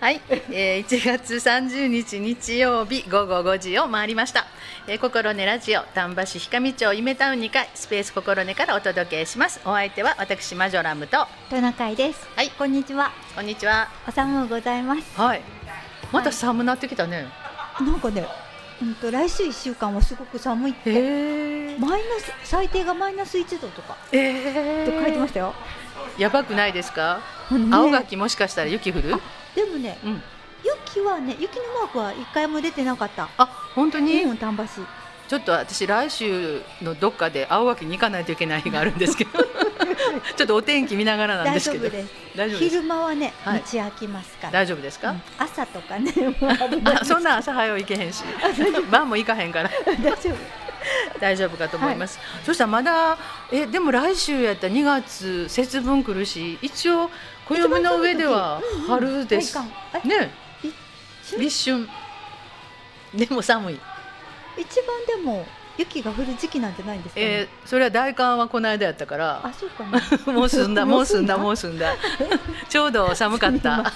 はい、えー、1月30日日曜日午後5時を回りました、えー、心根ラジオ丹波市氷上町夢タウン2階スペース心根からお届けします。お相手は私マジョラムと。トナカイです。はい。こんにちは。こんにちは。お寒うございます。はい。また寒なってきたね、なんかねうんと来週1週間はすごく寒いって。マイナス最低がマイナス1度とか。えって書いてましたよ、やばくないですか、ね。青垣もしかしたら雪降る？あでもねうん。雪はね雪のマークは一回も出てなかった。あ本当に、うん丹波市。ちょっと私来週のどっかで青垣に行かないといけない日があるんですけど。ちょっとお天気見ながらなん大ですけど。丈夫です。大丈夫です。昼間はね道はい。開きますから、大丈夫ですか、うん。朝とかね そんな朝早う行けへんし。晩も行かへんから。大丈夫。大丈夫かと思います、そしたらまだえでも来週やったら2月節分来るし一応暦の上では春です、ね。一立春。でも寒い、一番でも雪が降る時期なんてないんですか？ね、えーそれは大寒はこの間やったから。あそうかな。もう済んだ もう済んだ。ももう済んだ。ちょうど寒かった、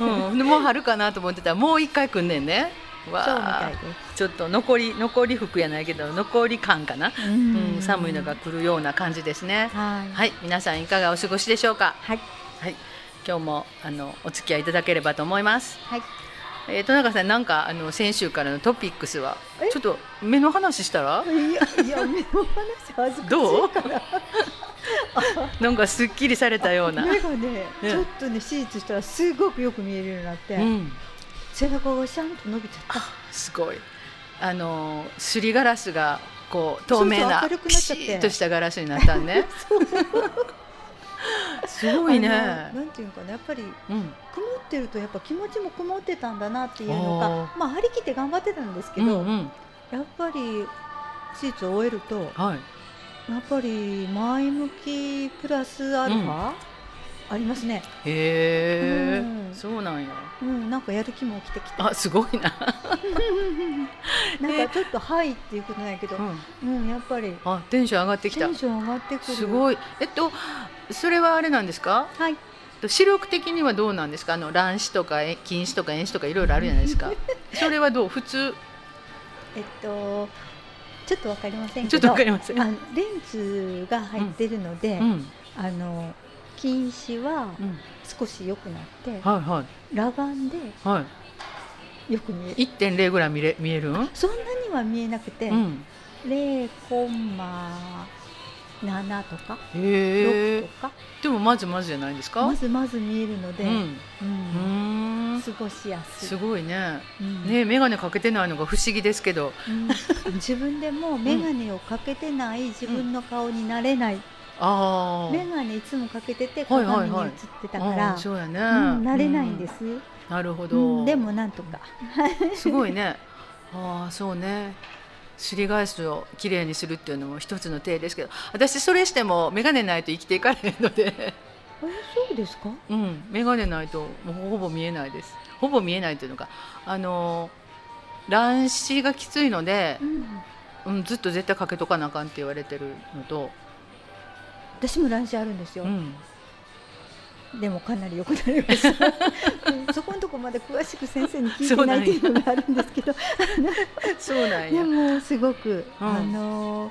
うん、でもう春かなと思ってた。らもう一回来んねんねわちょっと残り残り服やないけど残り感かな、うん、寒いのが来るような感じですね。はい。はい皆さんいかがお過ごしでしょうか？はい。はい。今日もあのお付き合いいただければと思います。はい。えー、戸中さんなんかあの先週からのトピックスはえ？ちょっと目の話したら？いやいや目の話恥ずかしいどう？なんかすっきりされたような、目がねうん。ちょっとね手術したらすごくよく見えるようになって、うん、背中がシャンと伸びちゃったすごい。あのすりガラスがこう透明なピシっちゃって。ッとしたガラスになったんね。すごいね。なんていうのかなやっぱりうん。曇ってるとやっぱ気持ちも曇ってたんだなっていうのおがー。まあ張り切って頑張ってたんですけど、うんうん。やっぱり手術を終えるとはい。やっぱり前向きプラスアルファ、ありますね。へえ、うん。そうなんや。うん、なんかやる気も起きてきて。あすごいな、なんかちょっとはいっていうことないけど。う、ん、うん、やっぱり。あテンション上がってきた。テンション上がってくる。すごい。えっとそれはあれなんですか？はい。視力的にはどうなんですか？あの乱視とかえ近視とか遠視とかいろいろあるじゃないですか。それはどう？普通？えっとちょっとわかりませんちょっけど、とわかりません。レンズが入ってるので、うん。あの近視はうん。少し良くなって、はいはい。裸眼ではい。よく見える。1.0ぐらい見れ見える？ん、そんなには見えなくて、うん、0コンマ7とかへ6えとか、でもまずまずじゃないですか？まずまず見えるので、うん、うん。過ごしやすい。すごいね。うん。ね眼鏡かけてないのが不思議ですけど。うん。自分でも眼鏡をかけてない自分の顔になれない、眼鏡いつもかけてて鏡に映ってたから、そうやね、うん、なれないんです、うん。なるほど、うんでもなんとか、すごいね。ああそうね。すり返しをきれいにするっていうのも一つの手ですけど私それしても眼鏡ないと生きていかれへんので。えそうですか？うん。眼鏡ないともうほぼ見えないです。ほぼ見えないっていうのか。あの乱視がきついのでう、ん。うん、ずっと絶対かけとかなあかんって言われてるのと、私も乱視あるんですよ、うん、でもかなり良くなりました。うんそこのとこまで詳しく先生に聞いてないっていうのがあるんですけど。そうなんや。でもすごく、うん。あの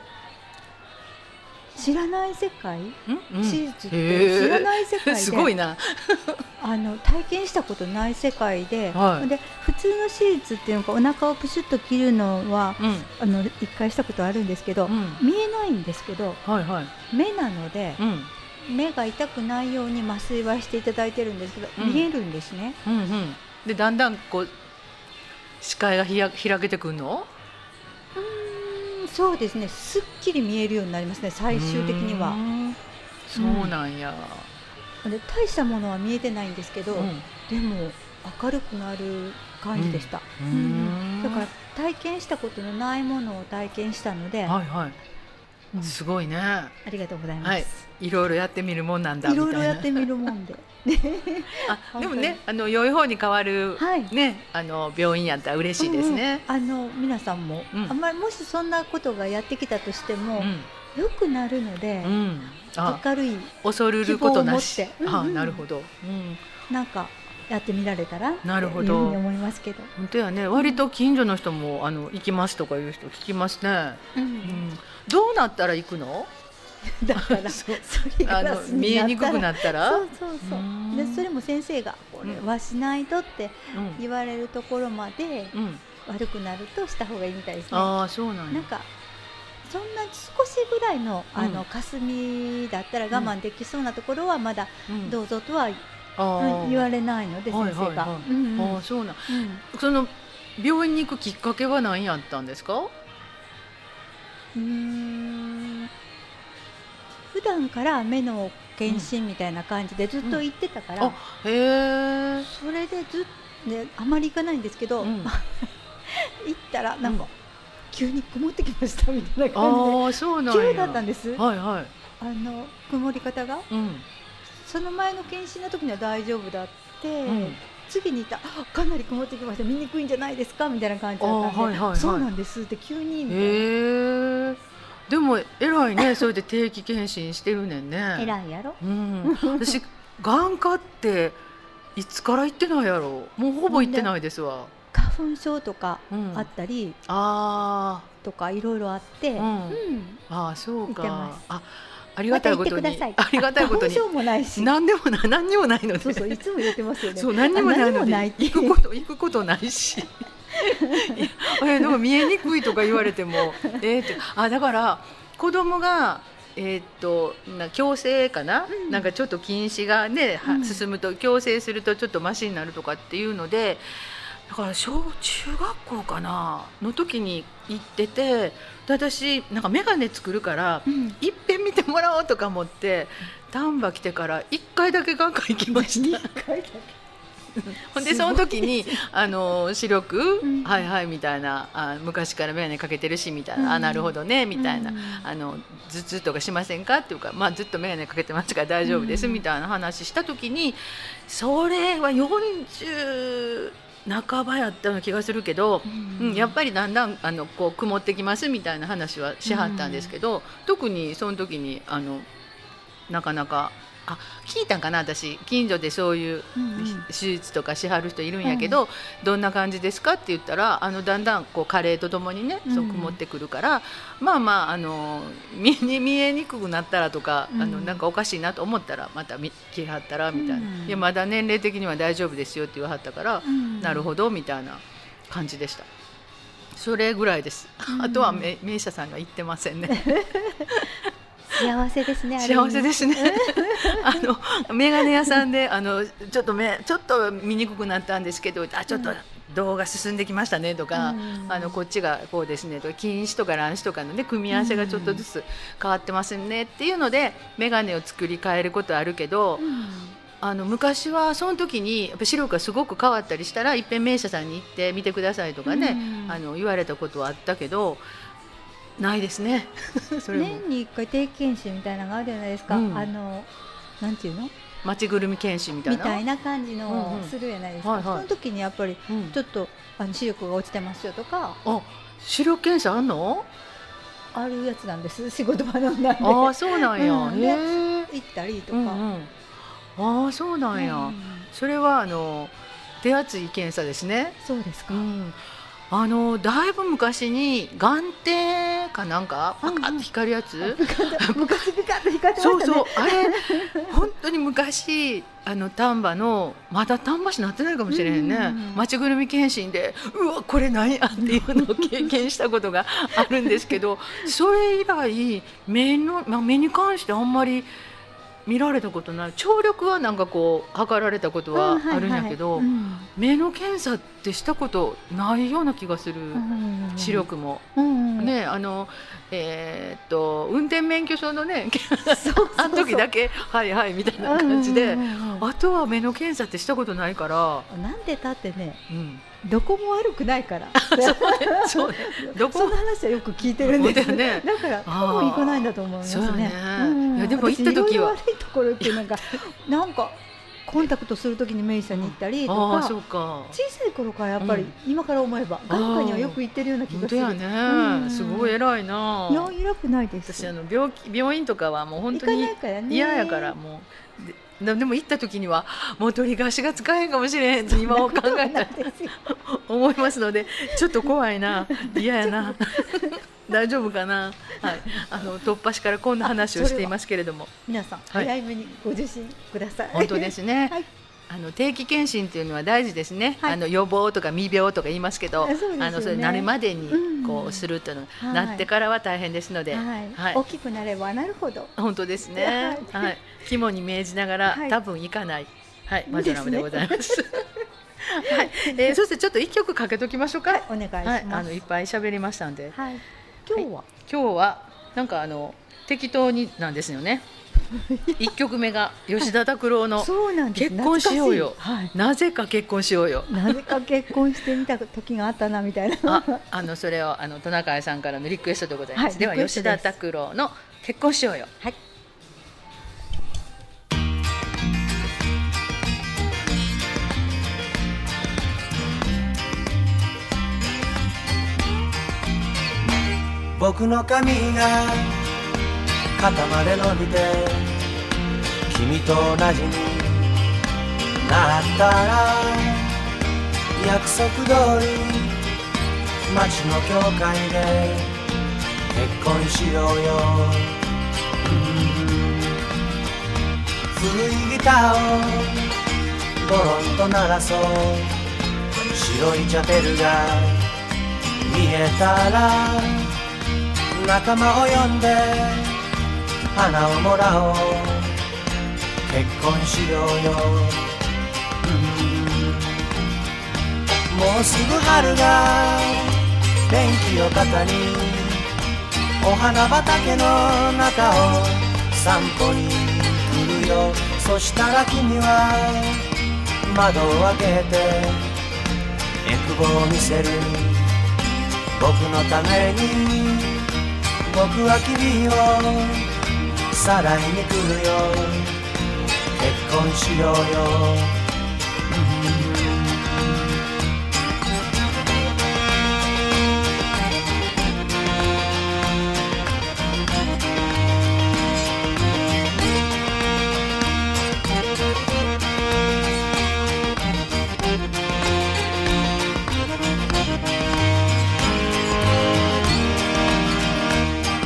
知らない世界、手術っへてー知らない世界で。すごいな。あの体験したことない世界で,、はい。で普通の手術っていうのかお腹をプシュッと切るのはうん。あの一回したことあるんですけど、うん。見えないんですけどはいはい。目なのでうん。目が痛くないように麻酔はしていただいてるんですけど、うん。見えるんですね。うんうん。でだんだんこう視界がひや開けてくるの？そうですね。すっきり見えるようになりますね最終的には。うーん。そうなんや、で大したものは見えてないんですけど、うん。でも明るくなる感じでした、うーん。だから体験したことのないものを体験したので、はいはい、うん。すごいね。ありがとうございます、はい。いろいろやってみるもんなんだいろいろやってみるもんで。あ でもねあの良い方に変わる、はい。ねあの病院やったら嬉しいですね、うんうん。あの皆さんも、うん。あんまりもしそんなことがやってきたとしても、う良くなるので、んうん。あ明るい恐るることなし。うんうん。なるほど、うん、なんかやってみられたらなるほど。思いますけど、本当やね。割と近所の人もあの行きますとかいう人聞きますね、うん、どうなったら行くの？だから そう。それあの見えにくくなったら？そうそうそう。うん。でそれも先生がこれはしないとってうん。言われるところまでうん、悪くなるとした方がいいみたいですね。ああそうなんや。なんかそんな少しぐらいのあうん。の霞だったら我慢できそうなところはまだうん。どうぞとは言われないのではい先生がああそうなん。うん。その病院に行くきっかけは何やったんですか？うーん。普段から目の検診みたいな感じでずっと行ってたから、あへえそれでずっと、ね、あまり行かないんですけど、うん。行ったらなんか、急に曇ってきましたみたいな感ああそうじなん急だったんです、はいはい。あの曇り方がうんその前の検診の時には大丈夫だって、うん。次にいたあかなり曇ってきました見にくいんじゃないですかみたいな感じだったんで、あはいはいはい。そうなんですって急にみたいな。へえでも偉いね それで定期検診してるねんね。偉いやろ。うん、私眼科っていつから行ってないやろ。もうほぼ行ってないですわ、花粉症とかうん、あったりあとかいろいろあって、うん。うん。ーあーそうか。あありがたいことに、まありがたいことに。もないし。何でもない何にもないので。そうそういつも言ってますよね。そう何にもないあので行くこと行くことないし。いやえでも見えにくいとか言われてもえーって。あだから子供がえーっとな矯正かな、うん。なんかちょっと近視がね、はうん。進むと矯正するとちょっとマシになるとかっていうのでだから小中学校かなの時に行っててで私なんか眼鏡作るからうん。いっぺん見てもらおうとか思って丹波来てから1回だけ眼科行きました。ほんですその時にあの視力、うん。はいはいみたいなあ昔から眼鏡かけてるしみたいな、うん。あなるほどねみたいな、うん。あの頭痛とかしませんかっていうか、まあ、ずっと眼鏡かけてますから大丈夫ですうん。みたいな話した時にそれは40半ばやったような気がするけど、うん。やっぱりだんだんあのこう曇ってきますみたいな話はしはったんですけど、特にその時にあのなかなかあ聞いたんかな私。近所でそういううんうん。手術とかしはる人いるんやけど、どんな感じですか？って言ったらあのだんだんこう加齢とともにねうん。そう曇ってくるから、まあまああの 見え見えにくくなったらとか、あのうんなんかおかしいなと思ったらまた見切りはったらみたいな、うん。いやまだ年齢的には大丈夫ですよって言わはったから、うん。なるほどみたいな感じでした。それぐらいです。うん。あとはめ名医者さんが言ってませんね。幸せですね幸せですね。あ のメガネ屋さんであのちょっと目ちょっと見にくくなったんですけど、あちょっとうん動画進んできましたねとか、うん。あのこっちがこうですねとか近視とか乱視とかのね組み合わせがちょっとずつ変わってますねっていうのでメガネを作り変えることあるけど、うん。あの昔はその時にやっぱ視力がすごく変わったりしたらいっぺん名医者さんに行って見てくださいとかね、うん。あの言われたことはあったけどないですね。それも年に一回定期検診みたいなのがあるじゃないですか、うんあのなんていうの？町ぐるみ検診みたいな？みたいな感じうんのうんするじゃないですか、はいはいその時にやっぱりうんちょっとあの視力が落ちてますよとかあ視力検査あんの？あるやつなんです仕事場のなんでああそうなんや。うんへえ。行ったりとか、うんうん。ああそうなんや。うんそれはあの手厚い検査ですね。そうですか、うん。あのだいぶ昔に眼底かなんかパカッと光るやつ？昔ピカッと光ってましたね。そうそう。あれ本当に昔あの丹波のまだ丹波市なってないかもしれへんね、うんうんうん。町ぐるみ検診でうわこれ何や？っていうのを経験したことがあるんですけどそれ以来目の、まあ、目に関してあんまり見られたことない。聴力はなんかこう測られたことはあるんやけど、目の検査ってしたことないような気がする、うん視力も。ねあのえーっと運転免許証のね あの時だけはいはいみたいな感じで、あとは目の検査ってしたことないから、なんでだってねうん、どこも悪くないから。そうね どこその話はよく聞いてるんですよね。だから多分行かないんだと思いますそうよねいやでも行った時は。悪いところっていうのがなんかコンタクトするときに名医者に行ったりとああかそうか。小さい頃からやっぱり、うん。今から思えば眼科にはよく行ってるような気がする。ね、うん。すごい偉いな。いや偉くないです。私あの病気病院とかはもう本当に嫌やからもうででも行った時にはもう鳥が足が使えへんかもしれへんって今を考えたら思いますのでちょっと怖いな。嫌やな。大丈夫かな、はい、あの突破しからこんな話をしていますけれども。皆さん、早めにご受診ください。本当ですね、はいあの定期検診っていうのは大事ですね、はい、あの予防とか未病とか言いますけど、ね、あのそれなるまでにこうするというの、うん、なってからは大変ですので、はい。はい、大きくなればなるほど。本当ですね、はい、肝に銘じながら、多分いかない、はい、マジョラムでございます。はい、えー、そしてちょっと一曲かけときましょうか。お願いします。あのいっぱい喋りましたんで。はい。今日は、今日はなんかあの適当になんですよね。一曲目が吉田拓郎の結婚しようよ、はい、なぜか結婚しようよ。なぜか結婚してみた時があったなみたいな。ああのそれをあのトナカイさんからのリクエストでございます、はい、では吉田拓郎の結婚しようよ。はい。僕の髪が肩まで伸びて君と同じになったら約束通り街の教会で結婚しようよ、古いギターをゴロンと鳴らそう。白いチャペルが見えたら仲間を呼んで花をもらおう結婚しようよ、もうすぐ春が電気を肩にお花畑の中を散歩に来るよ。そしたら君は窓を開けて欲望を見せる僕のために僕は君を。さらいに来るよ。結婚しようよ。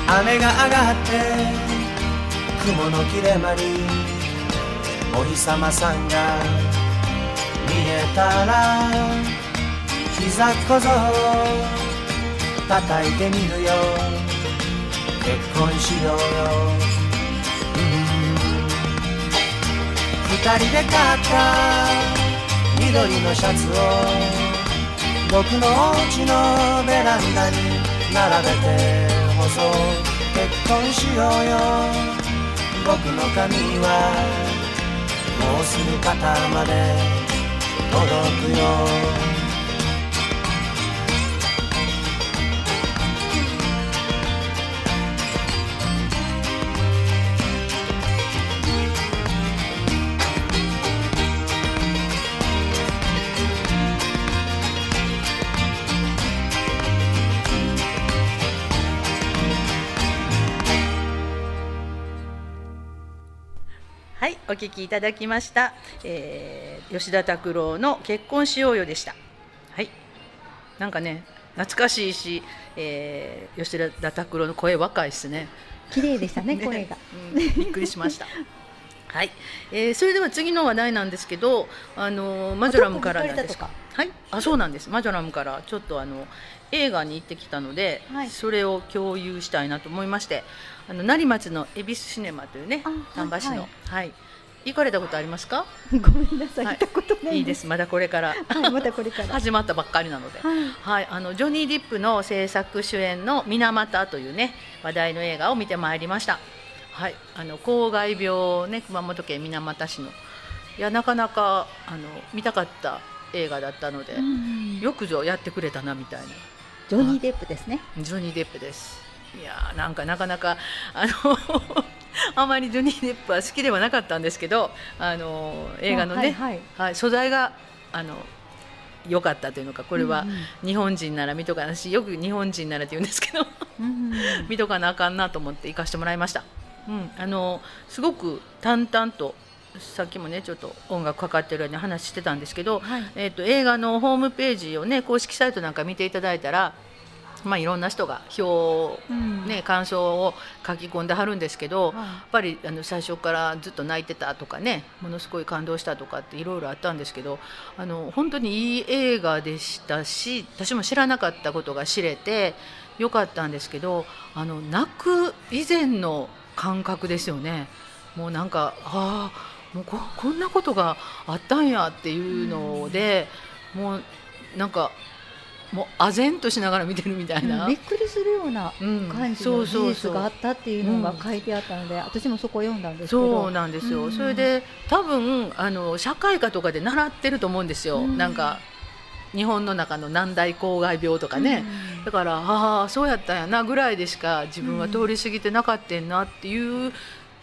雨が上がって雲の切れ間にお日様さんが見えたら膝小僧叩いてみるよ。結婚しようよ、二人で買った緑のシャツを僕のお家のベランダに並べて干そう結婚しようよ。僕の髪はもうすぐ肩まで届くよ。お聞きいただきました、えー、吉田拓郎の結婚しようよでした。はい。なんかね懐かしいし、えー、吉田拓郎の声若いですね。綺麗でしたね 声が、うん、びっくりしました。はい、えー、それでは次の話題なんですけど、あのマジョラムからなんですか？はい、あ、そうなんです。マジョラムからちょっとあの映画に行ってきたので、はい、それを共有したいなと思いまして、あの成松の恵比寿シネマというね、丹波市の、はい、はい、行かれたことありますか？ごめんなさい、はい、行ったことないいいです。まだこれから、はい、まだこれから 始まったばっかりなので、はい、はい、あのジョニー・ディップの制作主演の水俣というね話題の映画を見てまいりました。はい、あの公害病ね熊本県水俣市のいやなかなかあの見たかった映画だったので、よくぞやってくれたなみたいな。ジョニー・デップですね。ジョニー・デップです。いやなんかなかなかあのあまりジョニー・デップは好きではなかったんですけどあの映画のね、はい、はい。はい、素材があの良かったというのかこれは日本人なら見とかなしよく日本人ならって言うんですけど 見とかなあかんなと思って行かしてもらいました。うん、あのすごく淡々とさっきもねちょっと音楽かかってるように話してたんですけど、はい。えー、と映画のホームページをね公式サイトなんか見ていただいたら、まあ、いろんな人が表、うん。ね、感想を書き込んではるんですけど、はい。やっぱりあの最初からずっと泣いてたとかねものすごい感動したとかっていろいろあったんですけどあの本当にいい映画でしたし私も知らなかったことが知れてよかったんですけどあの泣く以前の感覚ですよね。もうなんかああもうここんなことがあったんやっていうので、もうなんかもう唖然としながら見てるみたいな。びっくりするようなうん。感じの事そうそう。実があったっていうのが書いてあったので、私もそこ読んだんですけど。そうなんですよ、うん。それで多分あの社会科とかで習ってると思うんですよ、うん。なんか日本の中の難題公害病とかね、うん。だからああそうやったんやなぐらいでしか自分は通り過ぎてなかったんなっていう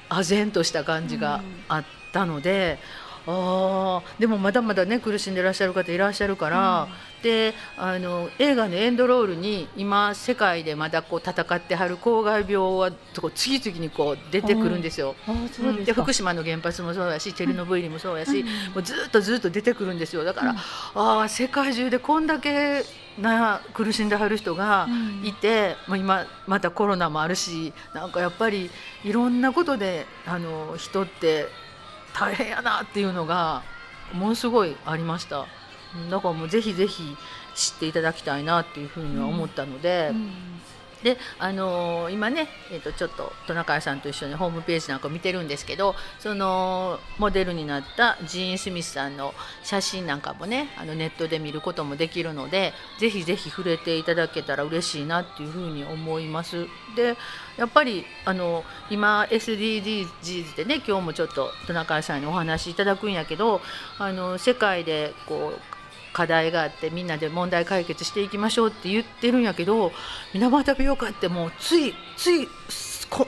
唖然とした感じがあったので、ああでもまだまだね苦しんでらっしゃる方いらっしゃるから、であの映画のエンドロールに今世界でまだこう戦ってはる公害病はこう次々にこう出てくるんですよ。ああそううんですか。で福島の原発もそうやしチェルノブイリもそうやし、うん。もうずっとずっと出てくるんですよ。だから、うん。ああ世界中でこんだけな苦しんではる人がいて、まあ、今またコロナもあるしなんかやっぱりいろんなことであの人って大変やなっていうのがものすごいありました。うんだからもうぜひぜひ知っていただきたいなっていうふうには思ったので、うんであのー今ね、えー、とちょっとトナカイさんと一緒にホームページなんか見てるんですけどそのモデルになったジーン・スミスさんの写真なんかもねあのネットで見ることもできるのでぜひぜひ触れていただけたら嬉しいなっていうふうに思います。でやっぱりあの今 SDGs でね今日もちょっとトナカイさんにお話しいただくんやけどあの世界でこう課題があってみんなで問題解決していきましょうって言ってるんやけど水俣病かってもうついついこ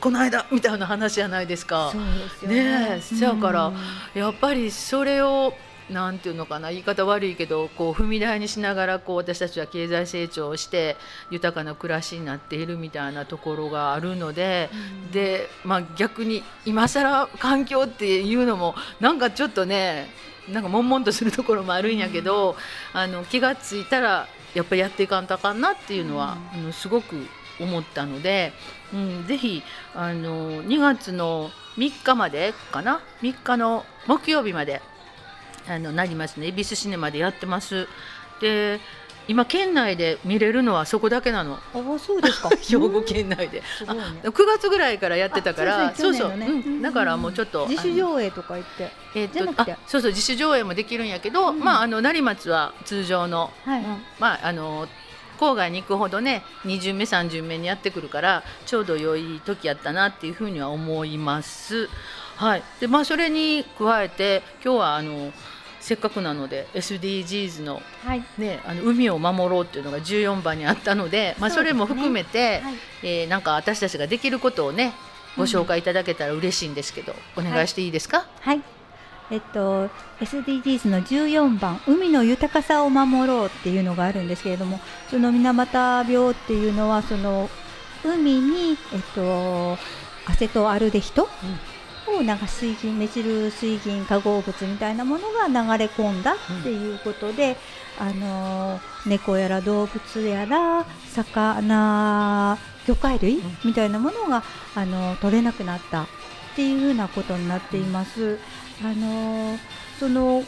この間みたいな話じゃないですかそう。ですよねえせやからうんやっぱりそれをなんていうのかな言い方悪いけどこう踏み台にしながらこう私たちは経済成長をして豊かな暮らしになっているみたいなところがあるので、で、まあ、逆に今更環境っていうのもなんかちょっとねなんか悶々とするところもあるんやけど、あの気がついたらやっぱりやっていかんとあかんなっていうのは、あのすごく思ったので、うん、ぜひあの2月の3日までかな？3日の木曜日まであのなりますね。恵比寿シネマでやってます。で今県内で見れるのはそこだけなの。ああそうですか。兵庫県内で。すごいね。9月ぐらいからやってたからあそうそうそうそう。ん。だからもうちょっと自主上映とか言って。えっじゃなくて。とあそうそう自主上映もできるんやけど、うん。まああの成松は通常の、はい。うん。まああの郊外に行くほどね2巡目3巡目にやってくるからちょうど良い時やったなっていうふうには思います。はい、でまあそれに加えて今日はあのせっかくなので SDGs の,、はい。ね、あの海を守ろうっていうのが14番にあったので、まあ、それも含めて、はい。えーなんか私たちができることをねご紹介いただけたら嬉しいんですけど、お願いしていいですか、はい。えっと、SDGs の14番「海の豊かさを守ろう」っていうのがあるんですけれどもその水俣病っていうのはその海に、えっと、アセトアルデヒドをなんか水銀メチル水銀化合物みたいなものが流れ込んだっていうことで、あの猫やら動物やら魚魚介類みたいなものが、あの取れなくなったっていうふうなことになっています。あのその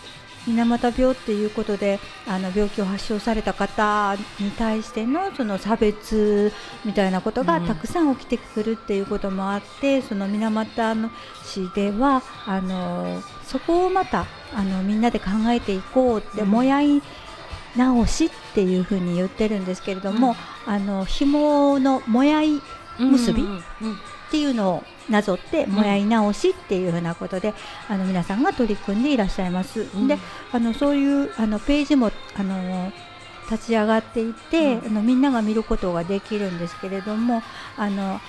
水俣病っていうことであの病気を発症された方に対してのその差別みたいなことがうんたくさん起きてくるっていうこともあって、その水俣の市ではあのそこをまたあのみんなで考えていこうって、うんもやい直しっていうふうに言ってるんですけれども、あの紐のもやい結びうんうんうんっていうのをなぞってん。もやい直しっていうふうなことで、あの皆さんが取り組んでいらっしゃいます。うん。であのそういうあのページもあの立ち上がっていて、うん。あのみんなが見ることができるんですけれどもあの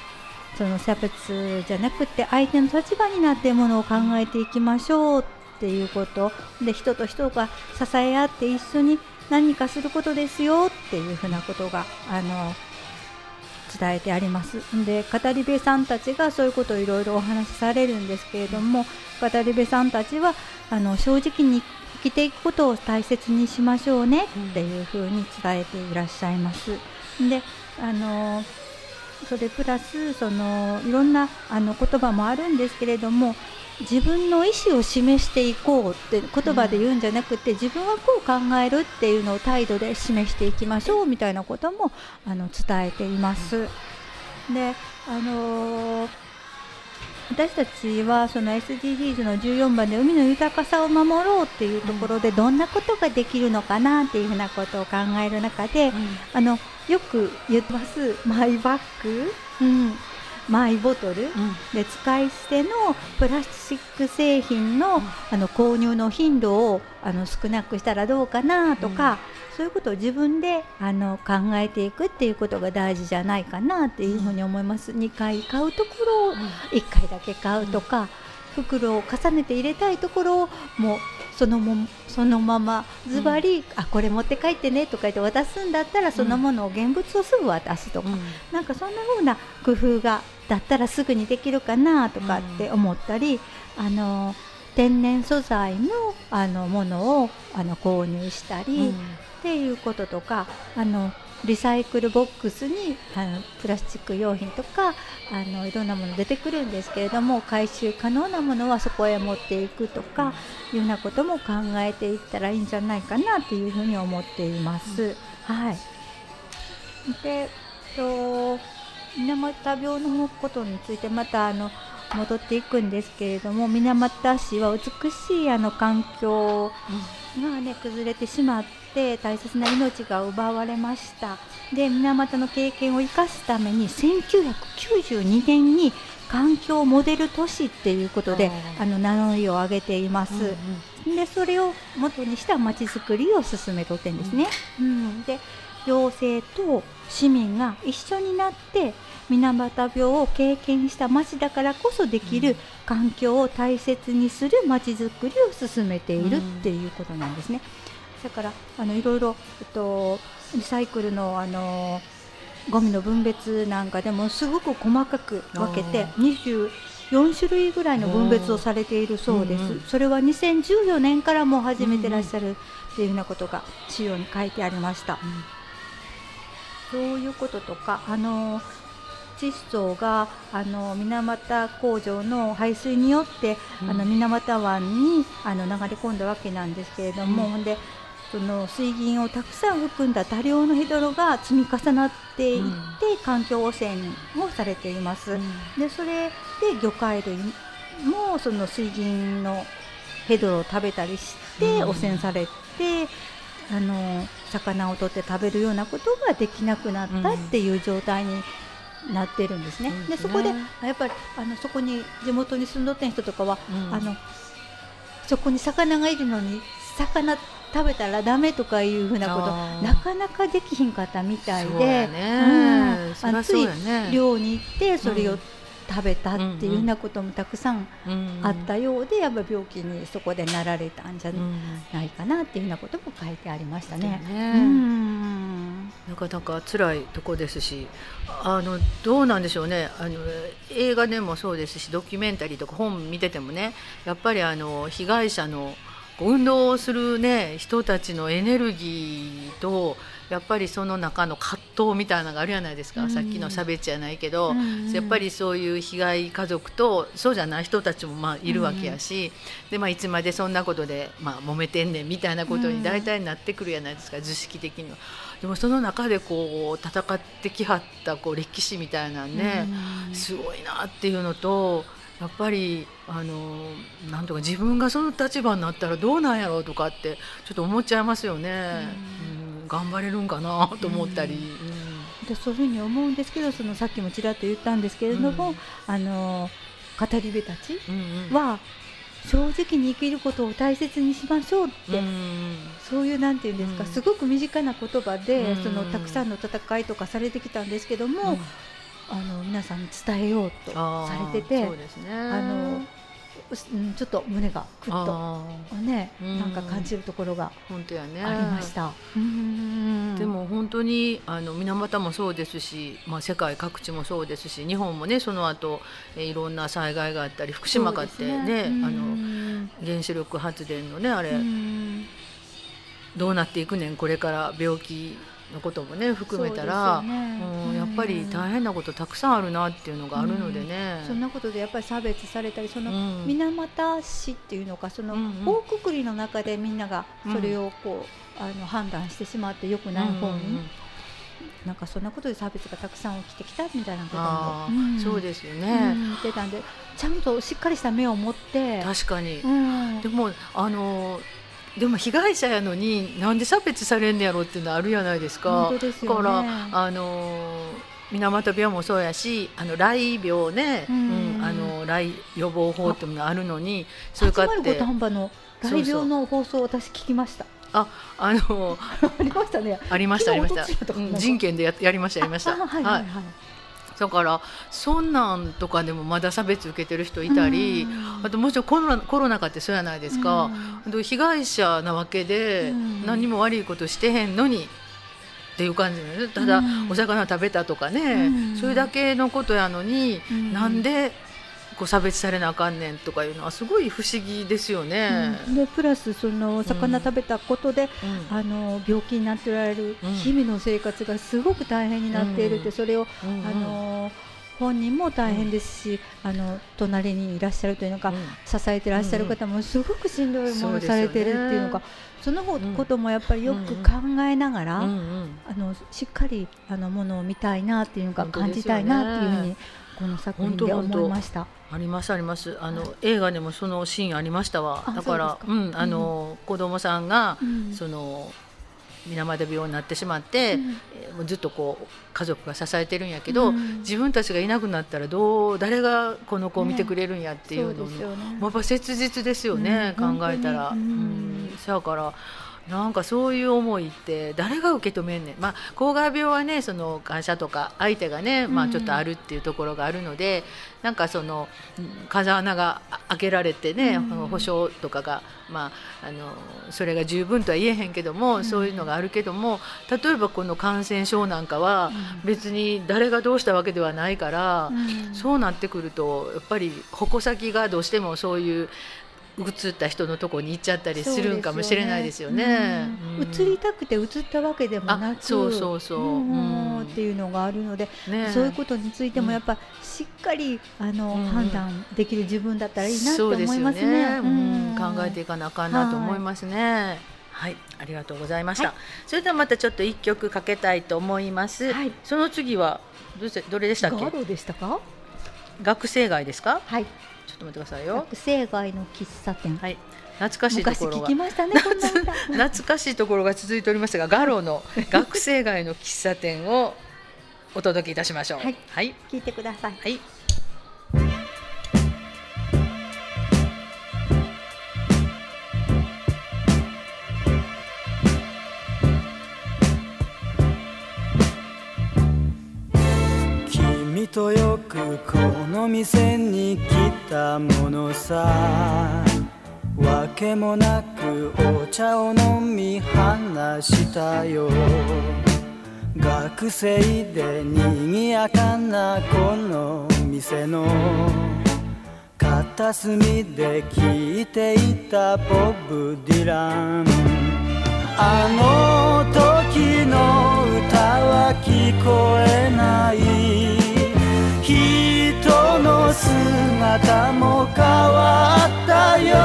その差別じゃなくて相手の立場になってものを考えていきましょうっていうことで人と人が支え合って一緒に何かすることですよっていうふうなことがあの伝えてありますで語り部さんたちがそういうことをいろいろお話しされるんですけれども語り部さんたちはあの正直に生きていくことを大切にしましょうねっていうふうに伝えていらっしゃいます。であのそれプラスそのいろんなあの言葉もあるんですけれども自分の意思を示していこうって言葉で言うんじゃなくて、自分はこう考えるっていうのを態度で示していきましょうみたいなこともあの伝えています。であのー、私たちはその SDGs の14番で海の豊かさを守ろうっていうところでどんなことができるのかなっていうふうなことを考える中で、うん、あのよく言ってますマイバッグ、うん、マイボトル、うん、で使い捨てのプラスチック製品のうん、あの購入の頻度をあの少なくしたらどうかなとか、うん、そういうことを自分であの考えていくっていうことが大事じゃないかなっていうふうに思います。2回買うところを1回だけ買うとか、袋を重ねて入れたいところをもうそのもそのままズバリ、うん、あこれ持って帰ってねとか言って渡すんだったらそのものを現物をすぐ渡すとか、うん、なんかそんな風な工夫がだったらすぐにできるかなとかって思ったり、うん、あの天然素材のあのものをあの購入したり、っていうこととかあのリサイクルボックスにあのプラスチック用品とかあのいろんなもの出てくるんですけれども回収可能なものはそこへ持っていくとかいうようなことも考えていったらいいんじゃないかなというふうに思っています。うん、はい。でと水俣病のことについてまたあの戻っていくんですけれども水俣市は美しいあの環境がね崩れてしまって大切な命が奪われました。で水俣の経験を生かすために1992年に環境モデル都市っていうことであの名乗りを上げています、うんうん、でそれを元にしたまちづくりを進めとってんですね、うん、うん、で行政と市民が一緒になって水俣病を経験した町だからこそできる環境を大切にする町づくりを進めているっていうことなんですね。だからあのいろいろ、えっと、リサイクルのあのゴミの分別なんかでもすごく細かく分けて24種類ぐらいの分別をされているそうです、うんうん、それは2014年からも始めてらっしゃるっていうようなことが資料に書いてありました。うんそういうこととかあの窒素があの水俣工場の排水によって、うん、あの水俣湾にあの流れ込んだわけなんですけれども、うん、でその水銀をたくさん含んだ多量のヘドロが積み重なっていって、うん、環境汚染もされています。でそれで魚介類もその水銀のヘドロを食べたりして汚染されて、あの魚を取って食べるようなことができなくなったっていう状態になってるんですね。でそこでやっぱりあのそこに地元に住んどってん人とかは、うん、あのそこに魚がいるのに魚食べたらダメとかいうふうなことなかなかできひんかったみたいで、ね。うん、あのつい漁に行ってそれを食べたっていうようなこともたくさんあったようで、やっぱ病気にそこでなられたんじゃないかなっていうようなことも書いてありましたね。なかなか辛いとこですしあのどうなんでしょうね。あの映画でもそうですしドキュメンタリーとか本見ててもねやっぱりあの被害者の運動をする、ね、人たちのエネルギーとやっぱりその中の葛藤みたいなのがあるじゃないですか、うん、さっきのしゃべっちゃないけど、うん、やっぱりそういう被害家族とそうじゃない人たちもまあいるわけやし、うん、でまあ、いつまでそんなことで、まあ、揉めてんねんみたいなことに大体なってくるじゃないですか、図式的には。でもその中でこう戦ってきはったこう歴史みたいなね、すごいなっていうのと。やっぱりあのなんとか自分がその立場になったらどうなんやろうとかってちょっと思っちゃいますよね。うん、頑張れるんかなと思ったり。でそういうふうに思うんですけどそのさっきもちらっと言ったんですけれども、うん、あの語り部たちは、正直に生きることを大切にしましょうって、うん、そういうなんていうんですか、うん、すごく身近な言葉で、うん、そのたくさんの戦いとかされてきたんですけども、あの皆さんに伝えようとされてて、ね、あのうん、ちょっと胸がぐっとあね、うん。なんか感じるところがー本当やね。ありました。うん。でも本当にあの水俣もそうですし、まあ、世界各地もそうですし日本もねその後えいろんな災害があったり福島かってねそうですあうん。の原子力発電のねあれ、うん。どうなっていくねんこれから病気のこともね含めたら、ね。うんやっぱり大変なことたくさんあるなっていうのがあるのでね。そんなことでやっぱり差別されたりそのうん。水俣市っていうのかそのうんうん。大くくりの中でみんながそれをこう、あの判断してしまってよくない方に、うんうんうん。なんかそんなことで差別がたくさん起きてきたみたいなこともうん。そうですようね、ん言ってたんでちゃんとしっかりした目を持って、確かに、うん。でもあのでも被害者やのになんで差別されんねやろっていうのはあるじゃないですか。本当ですよね。だからあの水俣病もそうやしあの雷病ね、ううんんあの雷予防法っていうのがあるのにそれからっ805て丹波の雷病の放送私聞きました。ああの ありましたね。ありましたありました。人権でややりましたやりました。あはいはい。はい、だからそんなんとかでもまだ差別受けてる人いたり、うん。あともちろんコロナコロナ禍ってそうやないですか、う被害者なわけで、うん。何も悪いことしてへんのにっていう感じただ、うん。お魚食べたとかね、うん。それだけのことやのに、うん。なんでこう差別されなあかんねんとかいうのはすごい不思議ですよね。うん。でプラスその魚食べたことで、うん。あの病気になっておられるうん。日々の生活がすごく大変になっているって、うん。それを、うんうん。あの本人も大変ですし、あの隣にいらっしゃるというのか、うん。支えてらっしゃる方もすごくしんどい思いをされてるっていうのがそのこともやっぱりよく考えながら、うん。うん。あのしっかりあのものを見たいなっていうのが本当ですよね。感じたいなっていうふうにこの作品で思いました。ありますあります。あの、映画でもそのシーンありましたわ。あだからそうんあの、子供さんが、うん。その水俣病になってしまって、うん。えーもうずっとこう家族が支えてるんやけど、うん。自分たちがいなくなったらどう誰がこの子を見てくれるんやっていうのも、そうね。やっぱ切実ですよね、うん。考えたら。うん。そやからなんかそういう思いって誰が受け止めんねん、まあ、抗が病はねその感謝とか相手がね、まあ、うんちょっとあるっていうところがあるので、なんかそのうん風穴が開けられてね、うん。保証とかが、まあ、あのそれが十分とは言えへんけども、ん。そういうのがあるけども例えばこの感染症なんかはうん。別に誰がどうしたわけではないから、うん。そうなってくるとやっぱり矛先がどうしてもそういう移った人のとこに行っちゃったりするんかもしれないですよね。うん移りたくて移ったわけでもなくあそうそうそうんんっていうのがあるので、ねそういうことについてもやっぱしっかりあの、うん判断できる自分だったらいいなと思いますね。うんうん考えていかなあかんなと思いますね。はい、ありがとうございました。それではまたちょっと一曲かけたいと思います。はいその次はどうせどれでしたっけ？ガロでしたか？学生街ですか？はい。ちょっと待ってくださいよ。学生街の喫茶店。はい、懐かしいと昔ころが聞き。ましたね。懐かしいところが続いておりますが、ガロの学生街の喫茶店をお届けいたしましょう。はいはい、聞いてください。はい。君とよくこの店に来たものさわけもなくお茶を飲み話したよ。学生で賑やかなこの店の片隅で聴いていたボブ・ディラン。あの時の歌は聞こえない。人の姿も変わったよ。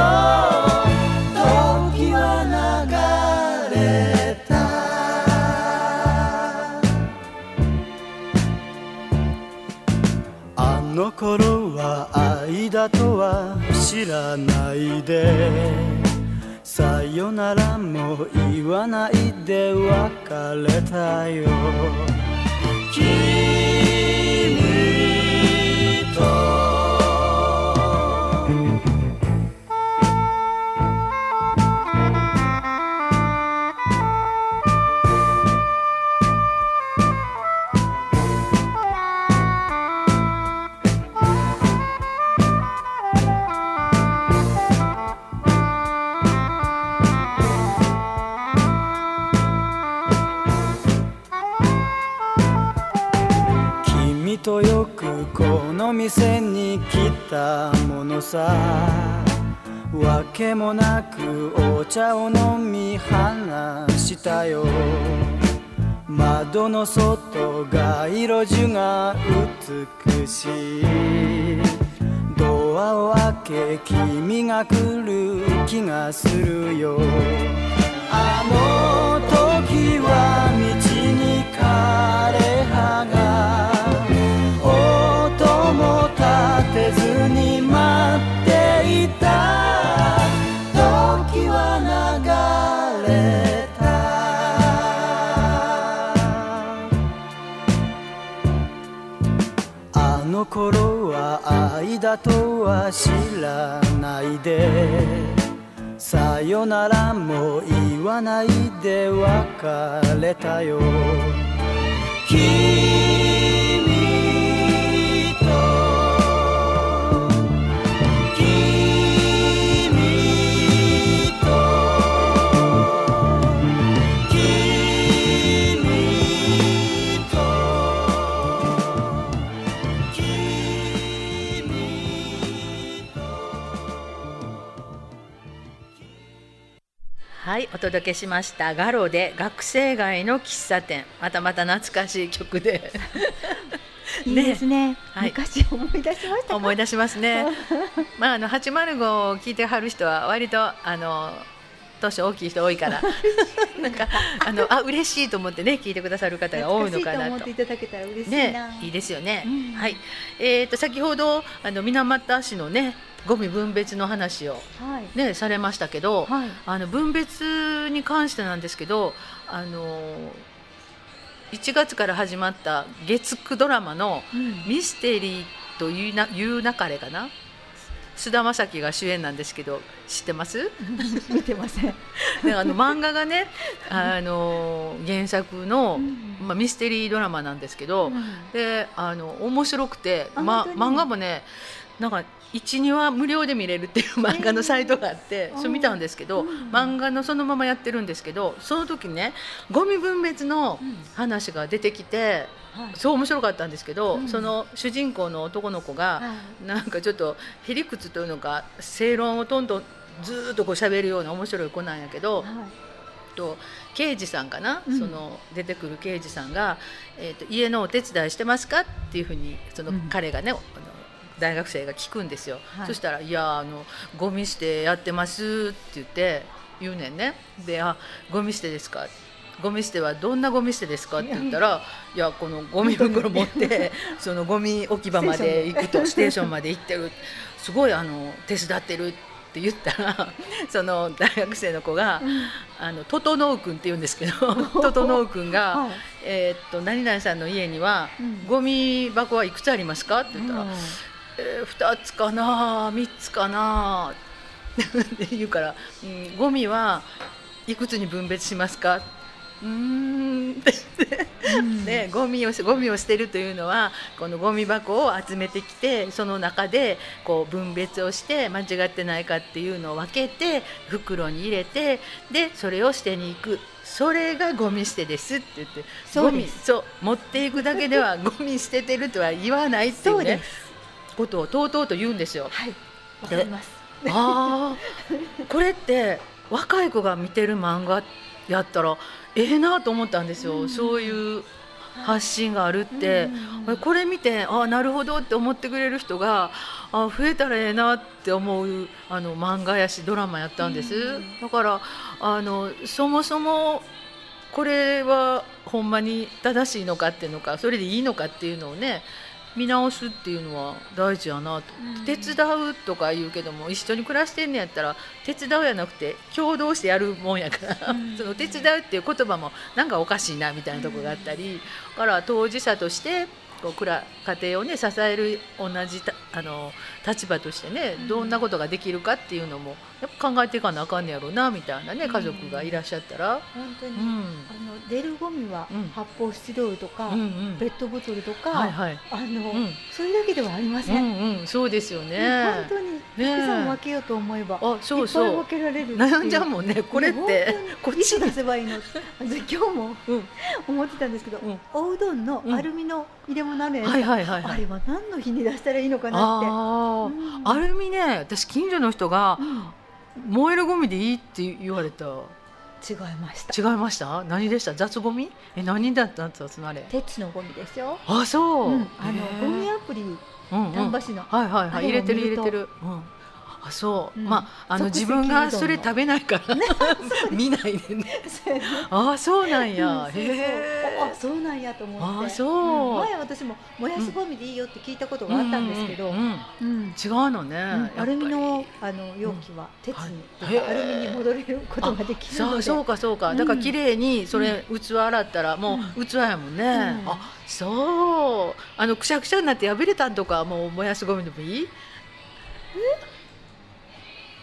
時は流れた。あの頃は愛だとは知らないで。さよならも言わないで別れたよ。の店に来たものさ。わけもなくお茶を飲み話したよ。窓の外街路樹が美し。いドアを開け君が来る気がするよ。あの時は道に枯れ葉が頃は愛だとは知らないで。さよならも言わないで別れたよ。お届けしましたガロで学生街の喫茶店またまた懐かしい曲で いいですね。はい昔思い出しましたか？思い出しますね まああの805を聞いてはる人は割とあの年大きい人多いから なんかあのあ嬉しいと思ってね聞いてくださる方が多いのかなといと思っていただけたら嬉しいな。ね、いいですよね。うんはい。えっ、と先ほどあの水俣市のねゴミ分別の話をはい。ねされましたけど、はい。あの分別に関してなんですけど、あの1月から始まった月9ドラマのうんミステリーというないうなかれかな？菅田将暉が主演なんですけど知ってます？見てません。であの漫画がねあの原作の、まあ、ミステリードラマなんですけど、であの面白くて、あま、漫画もねなんか12話無料で見れるっていう漫画のサイトがあって、それ見たんですけど、うん漫画のそのままやってるんですけどその時ねゴミ分別の話が出てきて、はい。そう面白かったんですけど、うんその主人公の男の子が、はいなんかちょっとへりくつというのか正論をどんどんずーっとこう喋るような面白い子なんやけど、はい。と刑事さんかな、うんその出てくる刑事さんが、えーと「家のお手伝いしてますか?」っていうふうにそのうん彼がね、あの大学生が聞くんですよ、はい。そしたら「いやあのゴミ捨てやってます」って言って言うねんね。で「あゴミ捨てですか?」ゴミ捨てはどんなゴミ捨てですか？って言ったら「いやこのゴミ袋持ってそのゴミ置き場まで行くとステーションまで行ってる。すごいあの手伝ってる」って言ったら その大学生の子が「あの整君って言うんですけど 整君が、はい。えーっと何々さんの家には、うん。ゴミ箱はいくつありますか?」って言ったら「うんえー、2つかな3つかな」って言うから、うん「ゴミはいくつに分別しますか?」うーんって言ってうんでゴミをゴミを捨てるというのはこのゴミ箱を集めてきてその中でこう分別をして間違ってないかっていうのを分けて袋に入れてでそれを捨てに行くそれがゴミ捨てですって言ってゴミそう持っていくだけではゴミ捨ててるとは言わないっていねそううです。ことをとうとうと言うんですよ。はい。わかります。ああ これって若い子が見てる漫画やったらええなと思ったんですよ、うん。そういう発信があるって、うん。これ見てああなるほどって思ってくれる人があ増えたらええなって思うあの漫画やしドラマやったんです、うん。だからあのそもそもこれはほんまに正しいのかっていうのかそれでいいのかっていうのをね見直すっていうのは大事やなと、うん手伝うとか言うけども一緒に暮らしてんねやったら手伝うやなくて共同してやるもんやから、うん。その手伝うっていう言葉もなんかおかしいなみたいなとこがあったり、だから当事者としてこうくら家庭をね支える同じたあの立場としてねどんなことができるかっていうのもやっぱ考えていかなあかんねやろうなみたいなね家族がいらっしゃったら。本当に、うんあの出るゴミは発泡スチロールとか、うんうんペットボトルとか、はいはいあの、うんそれだけではありませ。うんうんそうですよね本。当にたくさん分けようと思えば、あそうそいっぱい分。けられる悩んじゃうもんねこれってこっち出せばいいの今日もうん思ってたんですけど、うんおうどんのアルミの入れもなるはいはいはいはい。あれは何の日に出したらいいのかなって。うん。アルミね私近所の人がうん。燃えるゴミでいいって言われた。違いました。違いました？何でした？雑ゴミ？え何だったんですかあれ。鉄のゴミですよ、あそう、うん、あのゴミアプリ丹波市の、はいはいはい。入れてる入れてる、うん、あそう、うん。まああの自分がそれ食べないから、見ないでね。ああそうなんや、うんへえ。あそうなんやと思って。あそう。ん。前私も燃やすゴミでいいよって聞いたことがあったんですけど、うん。違うのね、アルミのあの容器は鉄に、アルミに戻れることができるので。そうそうかそうか。だから綺麗にそれ器洗ったらもう器やもんね、うん。あそう。あのくしゃくしゃになって破れたんとかもう燃やすゴミでもいい？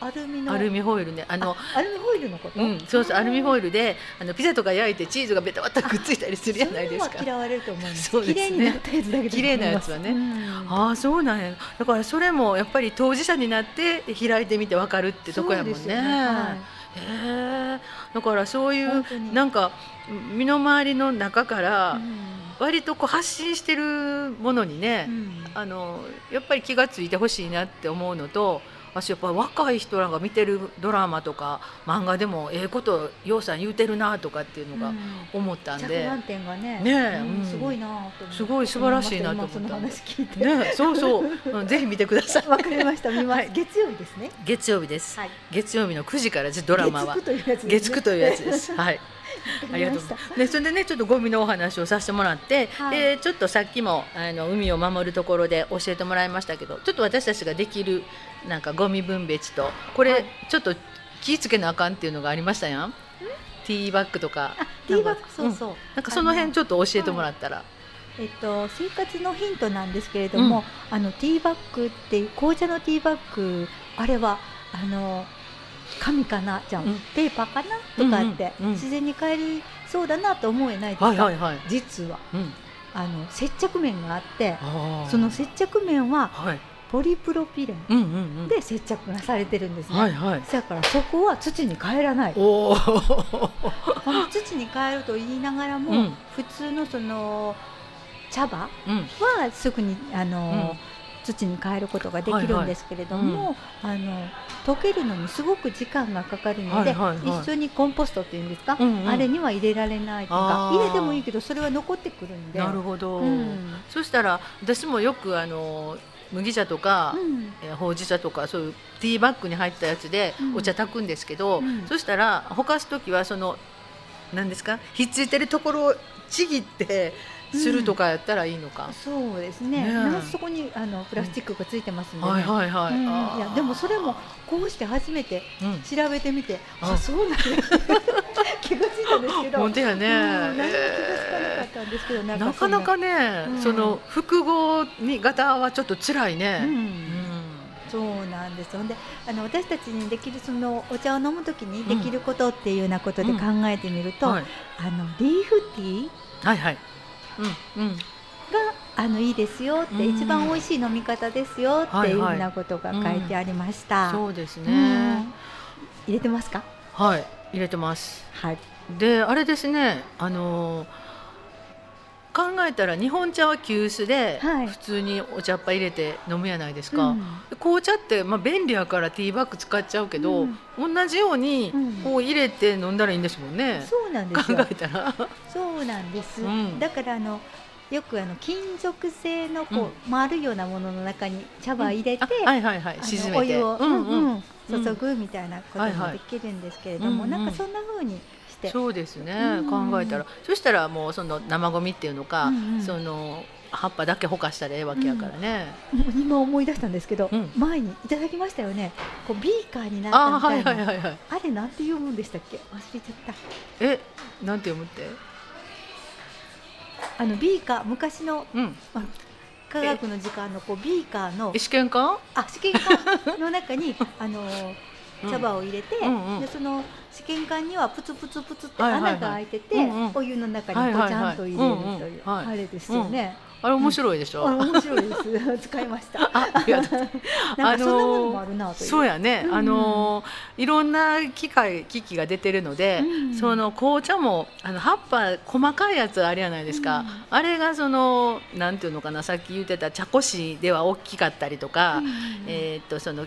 アルミのアルミホイルね。あのアルミホイルのこと、うん、そうそうアルミホイイルであのピザとか焼いてチーズがベタベタくっついたりするじゃないですか？嫌われると思います。そうですね。綺麗になったやつだけ綺麗なやつはね。うん。ああそうなんや。だからそれもやっぱり当事者になって開いてみてわかるってとこやもんね。へえ。だからそういうなんか身の回りの中かいらうん。割とこう発信してるものにね、うん。あのやっぱり気がついてほしいなって思うのと私やっぱり若い人らが見てるドラマとか漫画でもええことようさん言うてるなとかっていうのがうん。思ったんで、着眼点がね。ねえ。うん。うん。すごいなすごい素晴らしいなと思った話聞いて。ねそうそう、うん、ぜひ見てください。わかりました。見ます、月曜日ですね。月曜日です、はい。月曜日の9時からドラマは。月9というやつですね。月9というやつです。はい。ありがとうございます。で、それでね、ちょっとゴミのお話をさせてもらって、はい。で、ちょっとさっきも、あの海を守るところで教えてもらいましたけど。ちょっと私たちができる、なんかゴミ分別と、これ、はい。ちょっと気ぃつけなあかんっていうのがありましたやん。ティーバッグとか。あティーバッグそうそう、んなんかその辺ちょっと教えてもらったら。えっと、生活のヒントなんですけれども、あのティーバッグっていう紅茶のティーバッグあれはあの紙かな？じゃん、うん。ペーパーかな？とかって、うんうんうん。自然に買えるそうだなと思えないですか、はいはいはい。実は。うん。あの接着面があってその接着面ははい。ポリプロピレンうんうんうん。で接着がされてるんですね、はいはい。だからそこは土に帰らない。土に帰ると言いながらも、うん。普通のその茶葉うん。はすぐにあの、うん。土に変えることができるんですけれども、あの溶けるのにすごく時間がかかるので、はいはいはい。一緒にコンポストっていうんですか、うんうん。あれには入れられないとか入れてもいいけどそれは残ってくるんで。なるほど。うん。そしたら私もよくあの麦茶とか、うん。えーほうじ茶とかそういうティーバッグに入ったやつでうん。お茶炊くんですけど、うん。そしたらほかす時はその何ですかひっついてるところをちぎってするとかやったらいいのか。そうですね。ねそこにあのプラスチックがついてますんでね、はいはいはい。うん。いやでもそれもこうして初めてうん。調べてみて、ああそうなんだですけど本当やね。うん何も気がつかなかえったんですけど、なかなかね、うんその複合に型はちょっと辛いね。そうなんですほんであの私たちにできるそのお茶を飲むときにできることっていうようなことで考えてみると、はいあのリーフティーはいはい。うんうん。があのいいですよって、うん一番美味しい飲み方ですよっていうようなことが書いてありました。そうですうんね。入れてますか？はい入れてます。はい。であれですねあのー考えたら日本茶は急須ではい。普通にお茶っ葉入れて飲むやないですか、うん。で紅茶ってまあ便利やからティーバッグ使っちゃうけど、同じようにうん。こう入れて飲んだらいいんですもんね、そうなんで考すよ。えたら。そうなんです。うん。だからあのよくあの金属製のこう、丸いようなものの中に茶葉入れて、あはいはいはい。沈めて。お湯を、うんうん。うん注ぐみたいなことはいはい。もできるんですけれども、うんうん。なんかそんな風にして、そうですね、うん。考えたら。そしたらもうその生ゴミっていうのか、うんうん。その葉っぱだけほかしたらええわけやからね、もう今思い出したんですけど、うん。前にいただきましたよね。こうビーカーになったあはいみたいな。はいはいはいあれなんていうもんでしたっけ？忘れちゃった。えなんて読むって？あのビーカー昔のうん。科学の時間のこうビーカーのえ試験管？あ試験管の中にあの茶葉を入れて、うんうん。でその試験管にはプツプツプツって穴が開いてて、うんうん。お湯の中にちゃんと入れるという、あれですよね。あれ面白いでしょ？あ面白いです。使いました。あありがとう。なんかそんなものもあるなという。そうやね、うん。あのいろんな機械機器が出てるので、うん。その紅茶もあの葉っぱ細かいやつあるじゃないですか、うん。あれがそのなんていうのかなさっき言ってた茶こしでは大きかったりとか、うん。えーっとその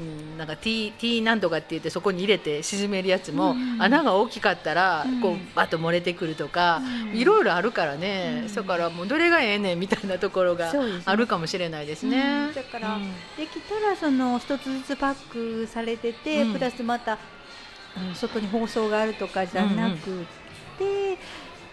うんなんかティーティーなんとかって言ってそこに入れて沈めるやつも、うん。穴が大きかったらうん。こうバッと漏れてくるとか、うん。いろいろあるからね、うん。だからもうどれがええねんみたいなところがあるかもしれないですね。うん。だからうん。できたらその一つずつパックされてて、うん。プラスまた、うん外に包装があるとかじゃなくて、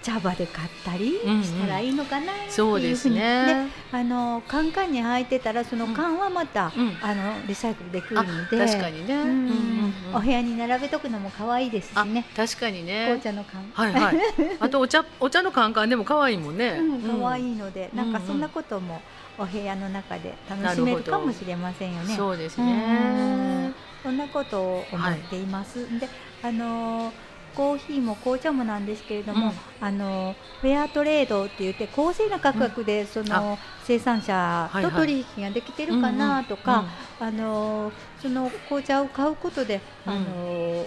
茶葉で買ったりしたらいいのかなっていうふうに、そうですね。あのカンカンに入ってたらその缶はまた、うんあのリサイクルできるあので確かにね。うんうんうんうんお部屋に並べとくのも可愛いですしあね確かにね。紅茶の缶。はいはい。あとお茶お茶のカンカンでも可愛いもんね。うん、可愛い。いので、うんなんかそんなこともお部屋の中で楽しめるかもしれませんよね。そうですうんね。そんなことを思っています。で、あのーコーヒーも紅茶もなんですけれども、あのーフェアトレードって言って公正な価格でその生産者はいはいと取引ができてるかなとか、あのーその紅茶を買うことで、うん。あのー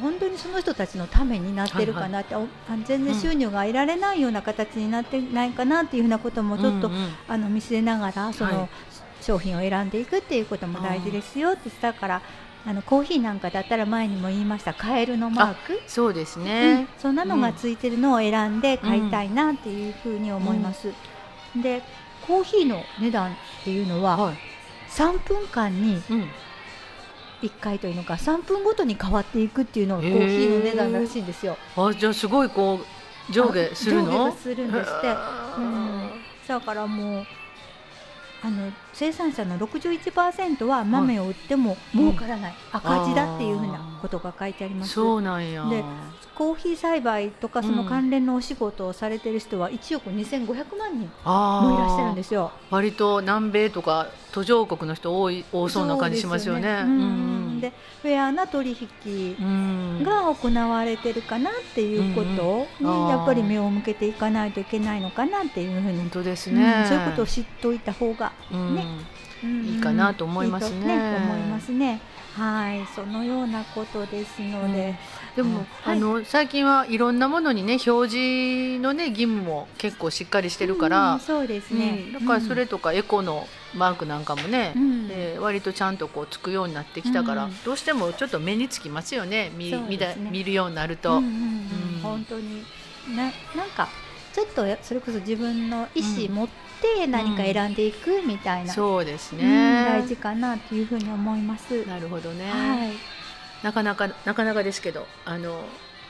本当にその人たちのためになってるかなって、おあ全然収入が得られないような形になってないかなっていうふうなこともちょっと、うんうんあの見せながらその、はい。商品を選んでいくっていうことも大事ですよってだからあのコーヒーなんかだったら前にも言いましたカエルのマーク、そうですうんね。そんなのがついてるのを選んで買いたいなっていうふうに思います。でコーヒーの値段っていうのははい。3分間にうん。1回というのか3分ごとに変わっていくっていうのがコへーーヒーの値段らしいんですよ。あじゃあすごいこう上下するあ上下？するんですって。へうーん、だからもうあの生産者の61%は豆を売っても儲からない、赤字だっていうふうなことが書いてあります。そうなんや。でコーヒー栽培とかその関連のお仕事をされてる人は1億2500万人あもいらっしゃるんす。ですよ。割と南米とか途上国の人多い多そうな感じしますよね。でフェアな取引うん。が行われてるかなっていうことにやっぱり目を向けていかないといけないのかなっていうふうに本当ですうん。ね。そういうことを知っておいた方がうんねうんいいかなと思いますね。いいと思いますね。はい、そのようなことですので、でも、うんあの最近はいろんなものにね表示のね義務も結構しっかりしてるから、うんそうですね。うん。だからそれとかエコのマークなんかもね、うん。で割とちゃんとこうつくようになってきたから、うん。どうしてもちょっと目につきますよね。見ね。見るようになるうんと。うんうん。うん。本当に。ななんかちょっとそれこそ自分の意思持って何か選んでいくみたいな、そうですうんね、大事かなというふうに思います。なるほどね、はい。なかなかなかなかですけどあの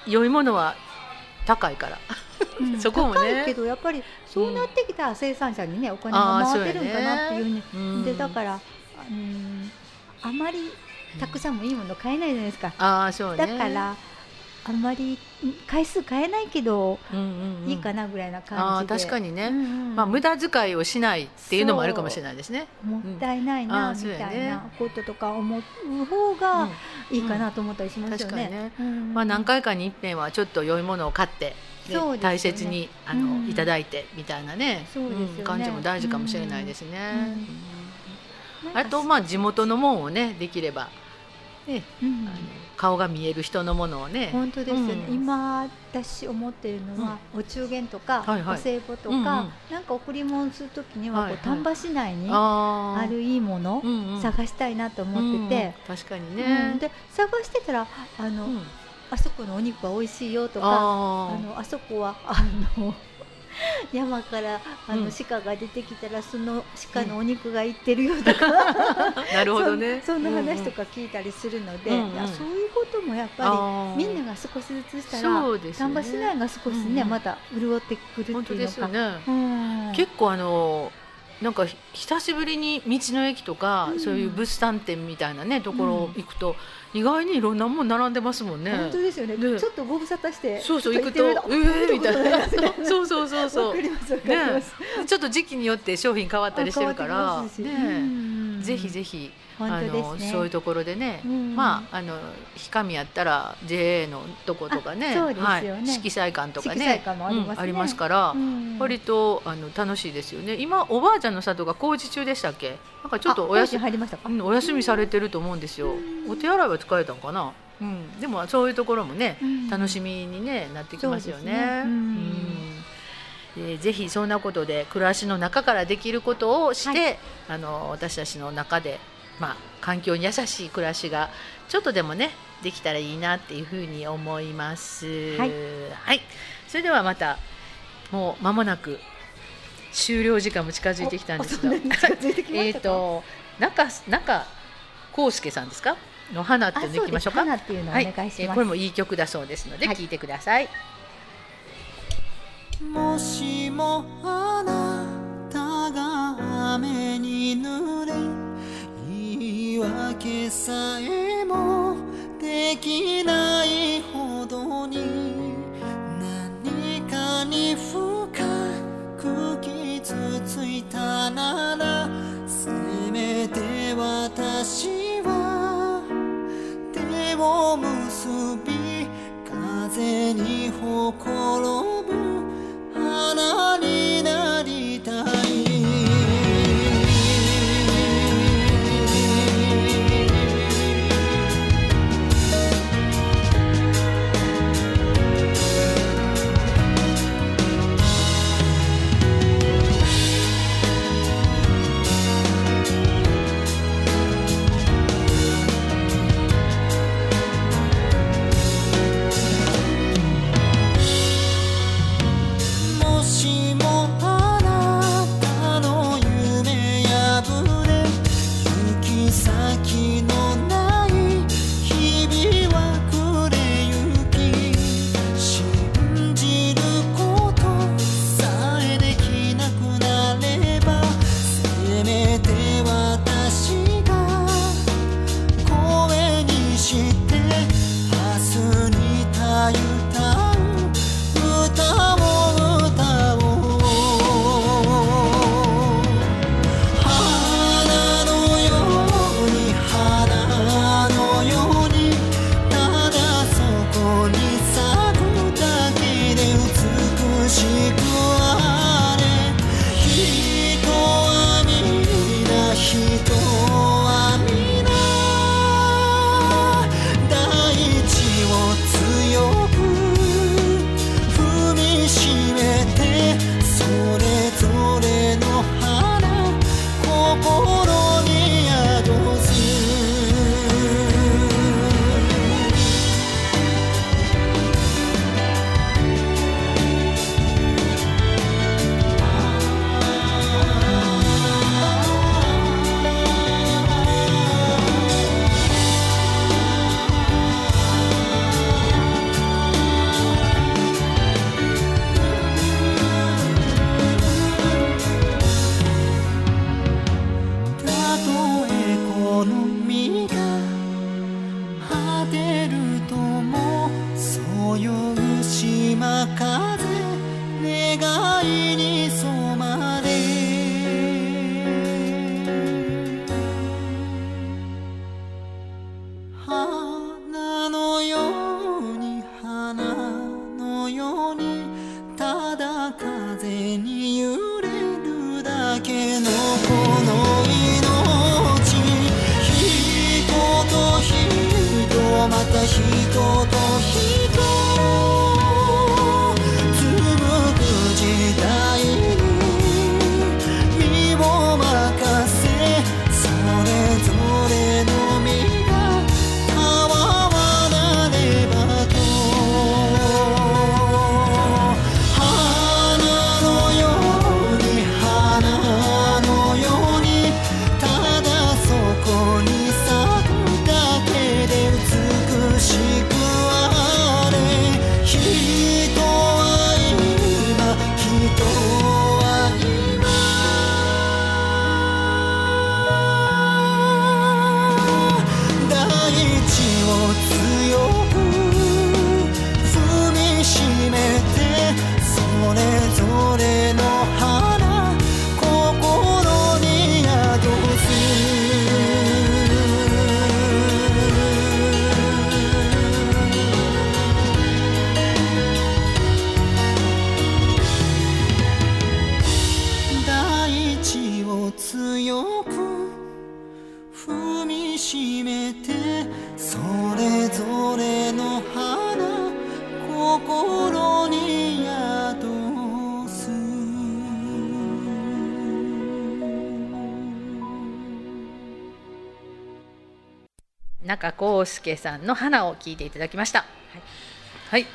良いものは高いから。うん。そこもね。高いけどやっぱりそうなってきたら生産者にねお金が回ってるんかなっていうふうに。うん。でだから、うん、あまりたくさんもいいもの買えないじゃないですか、ああそうね。だからあんまりうん回数買えないけど、うんうんうん。いいかなぐらいなあ感じで。ー確かにね、うんうんまあ、無駄遣いをしないっていうのもあるかもしれないですね。もったいないな、うん。みたいなこととか思う方がいいかなと思ったりしますよ確かにね。ね。うんまあ、何回かに一遍はちょっと良いものを買って、ね。大切にあの、うんいただいてみたいなね。そうん感じも大事かもしれないですね。うん。あとまあ地元のもんをねできれば、ねうん。あの顔が見える人のものをね。本当ですよね、うん。今私思っているのは、お中元とか、はいはい。お歳暮とか、うんうん。なんか贈り物するときにはこう、丹波市内にあるいいもの、うんうん。探したいなと思ってて、うんうん。確かにうん。ね。で探してたらあの、うん。あそこのお肉は美味しいよとかああのあそこはあの 山からあの、うん。鹿が出てきたらその鹿のお肉がいってるよとか、ー なるほどね。そんな話とか、か聞いたりするので、そういうこともやっぱりみんなが少しずつしたら丹波市内が少しね、また潤ってくるっていうか、ね。うん。結構あのなんかひ久しぶりに道の駅とか、うん。そういう物産展みたいなねところ行くと、意外にいろんなもん並んでますもんね。本当ですよね。ね。ちょっとご無沙汰してそうそう行くとええみたいな。そうそうそうわそう。かりますわかります、ちょっと時期によって商品変わったりしてるから。ね。うん。ぜひぜひあですね。のそういうところでね、うんまああの氷上やったら JA のとことかね、ね。はい、色彩館とかね。色彩館もありますね。うんありますから、うん。割とあの楽しいですよね。今おばあちゃんの里が工事中でしたっけ？なんかちょっとおあ休み工事入りましたか、うんお休みされてると思うんですよ。お手洗いは使えたんかな？うん、でもそういうところもね、うん。楽しみに、ね、なってきますよね。そうですね。うん。うん。でぜひそんなことで暮らしの中からできることをして、はあの私たちの中で、まあ、環境に優しい暮らしがちょっとでもねできたらいいなっていうふうに思います。はい。はい、それではまたもう間もなく終了時間も近づいてきたんですが。えっと中中康介さんですか？の花っていうのいきましょうか。あそう花っていうのをお願いします。えーこれもいい曲だそうですので、はい。聞いてください。もしもあなたが雨に濡れ言い訳さえもできないほどに何かに深く傷ついたならせめて私は手を結び風にほころぶ花になりたい中康介さんの花を聞いていただきました。はい。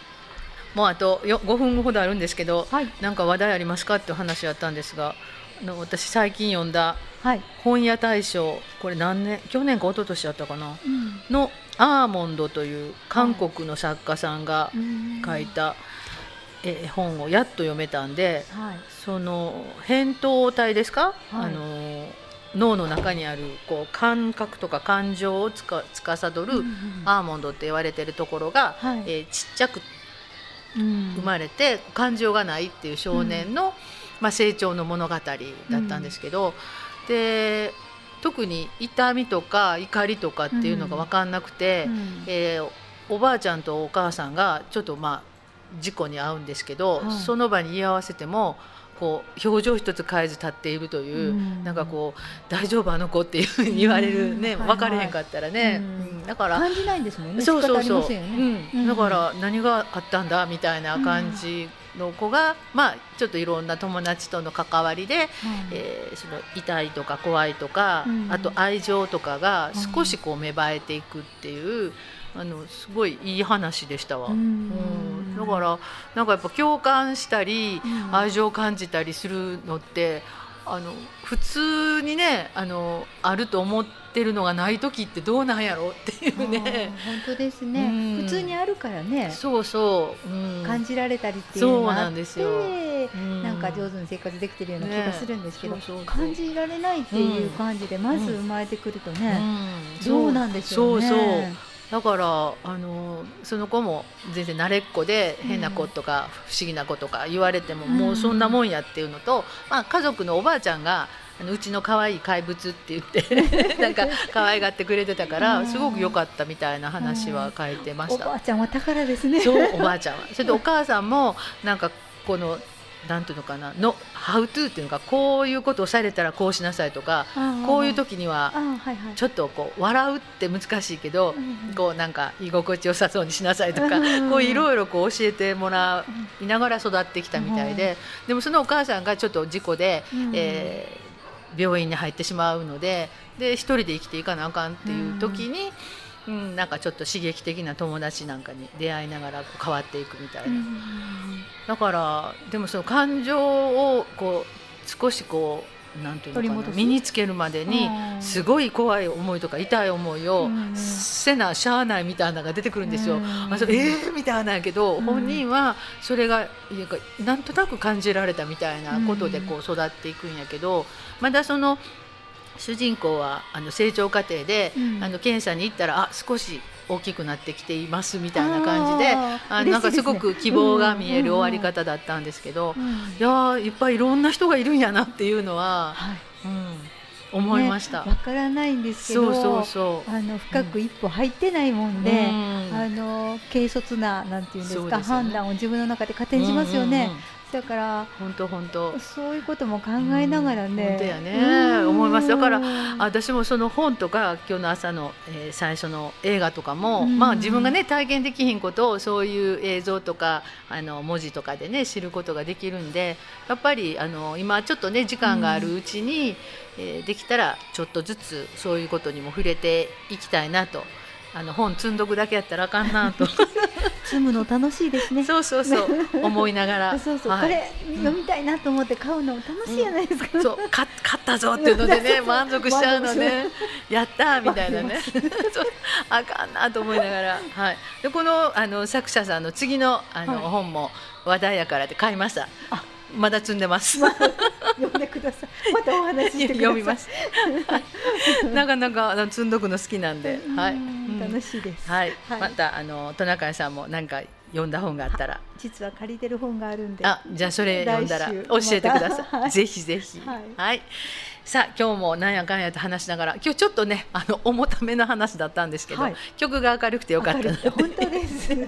もうあとよ5分ほどあるんですけど、はいなんか話題ありますか？って話やったんですが、あの私最近読んだはい。本屋大賞これ何年去年か一昨年やったかな？うんのアーモンドという韓国の作家さんが書いた、えー本をやっと読めたんで、はい。その扁桃体ですか、はいあの脳の中にあるこう感覚とか感情をつか司るアーモンドって言われてるところが、はい。えーちっちゃくうん。生まれて感情がないっていう少年の、まあ、成長の物語だったんですけど、で特に痛みとか怒りとかっていうのが分かんなくて、うん。えーおばあちゃんとお母さんがちょっとまあ事故に遭うんですけど、はい。その場に居合わせてもこう表情一つ変えず立っているという、うん。なんかこう「大丈夫あの子」っていうふうに言われるね、うん分かれへんかったらね、うん。うん。だから感じないんですもんね。そうそうそう、ね。うん、だから何があったんだみたいな感じの子が、まあちょっといろんな友達との関わりで、はい。えーその痛いとか怖いとか、うん。あと愛情とかが少しこう芽生えていくっていう、あのすごいいい話でしたわ。うん。うん。だからなんかやっぱ共感したり、うん。愛情を感じたりするのってあの普通にねあのあると思ってるのがない時ってどうなんやろうっていうね。本当ですね、うん。普通にあるからね。そうそう、うん、感じられたりっていうのがあってそうなんですよ。うん。なんか上手に生活できてるような気がするんですけど、ねそうそう。そう感じられないっていう感じでまず生まれてくるとね、うん。そう。なんですよね。そうそうだからあのその子も全然慣れっこで変な子とか不思議な子とか言われても、うんもうそんなもんやっていうのと、まあ、家族のおばあちゃんがあのうちの可愛い怪物って言って なんか可愛がってくれてたから、うんすごく良かったみたいな話は書いてまおした。ばあちゃんは宝ですねそうおばあちゃんはそれでお母さんもなんかこのなんていうのかなの「ハウトゥーっていうのかこういうことをされたらこうしなさいとかこういう時にはちょっとこう笑うって難しいけど、うんこうなんか居心地よさそうにしなさいとか、うんこういろいろこう教えてもらいながら育ってきたみたいで、でもそのお母さんがちょっと事故で、うんえー病院に入ってしまうのでで一人で生きていかなあかんっていう時に、うんなんかちょっと刺激的な友達なんかに出会いながらこう変わっていくみたいな。うんだからでもその感情をこう少しこうなんていうのかな身につけるまでにうん。すごい怖い思いとか痛い思いをうんせなしゃあないみたいなのが出てくるんですよ。うん。あそうえー、みたいなんやけど、うん。本人はそれがなんとなく感じられたみたいなことでこう育っていくんやけど、まだその主人公はあの成長過程で、うん。あの検査に行ったらあ少し大きくなってきていますみたいな感じであなんかすごく希望が見える終わりうん方だったんですけど、うん。いやーいっぱいいろんな人がいるんやなっていうのは、はい。うん、思いました。ねわからないんですけどそうそう。あの深く一歩入ってないもんで、うん。あの軽率ななんていうんですか判断を自分の中で勝手にしますよね。だから本当本当。そういうことも考えながらね。本当やね思いますだからうん私もその本とか今日の朝の、えー最初の映画とかも、うんまあ自分がね体験できひんことをそういう映像とかあの文字とかでね知ることができるんでやっぱりあの今ちょっとね時間があるうちに、えーできたらちょっとずつそういうことにも触れていきたいなと。あの本積んどくだけやったらあかんなと 積むの楽しいですね。そうそうそう。思いながら。そうそう、はい。これ読みたいなと思って買うの楽しいじゃないですか。そう。勝勝ったぞっていうのでね 満足しちゃうのね。やったーみたいなね。あかんなと思いながら、はい、でこのあの作者さんの次のあの、はい。本も話題やからって買いました。あまだ積んでます。読んでください。またお話しして。読みます。なかなかあの積んどくの好きなんで、はい、楽しいです。はい、はい。またあのトナカイさんも何か読んだ本があったら。実は借りてる本があるんで。あじゃあそれ読んだら教えてください、ぜひぜひ。は、はいいさあ今日もなんやかんやと話しながら今日ちょっとねあの重ための話だったんですけど、はい。曲が明るくてよかった。な明るくて本当です。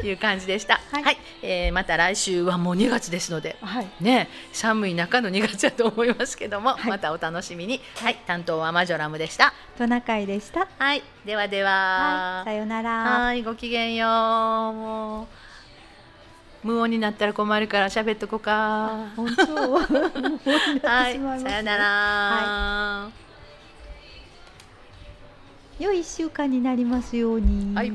と いう感じでした。は、はい。いえーまた来週はもう2月ですのではい。ね寒い中の2月だと思いますけども、はい。またお楽しみに。はい。担当はマジョラムでした。トナカイでした。はい。ではでは。はい。さようなら。はい。ごきげんよう無音になったら困るから喋っとこうか。あ本当。はい さよなら、は良い1週間になりますように。はい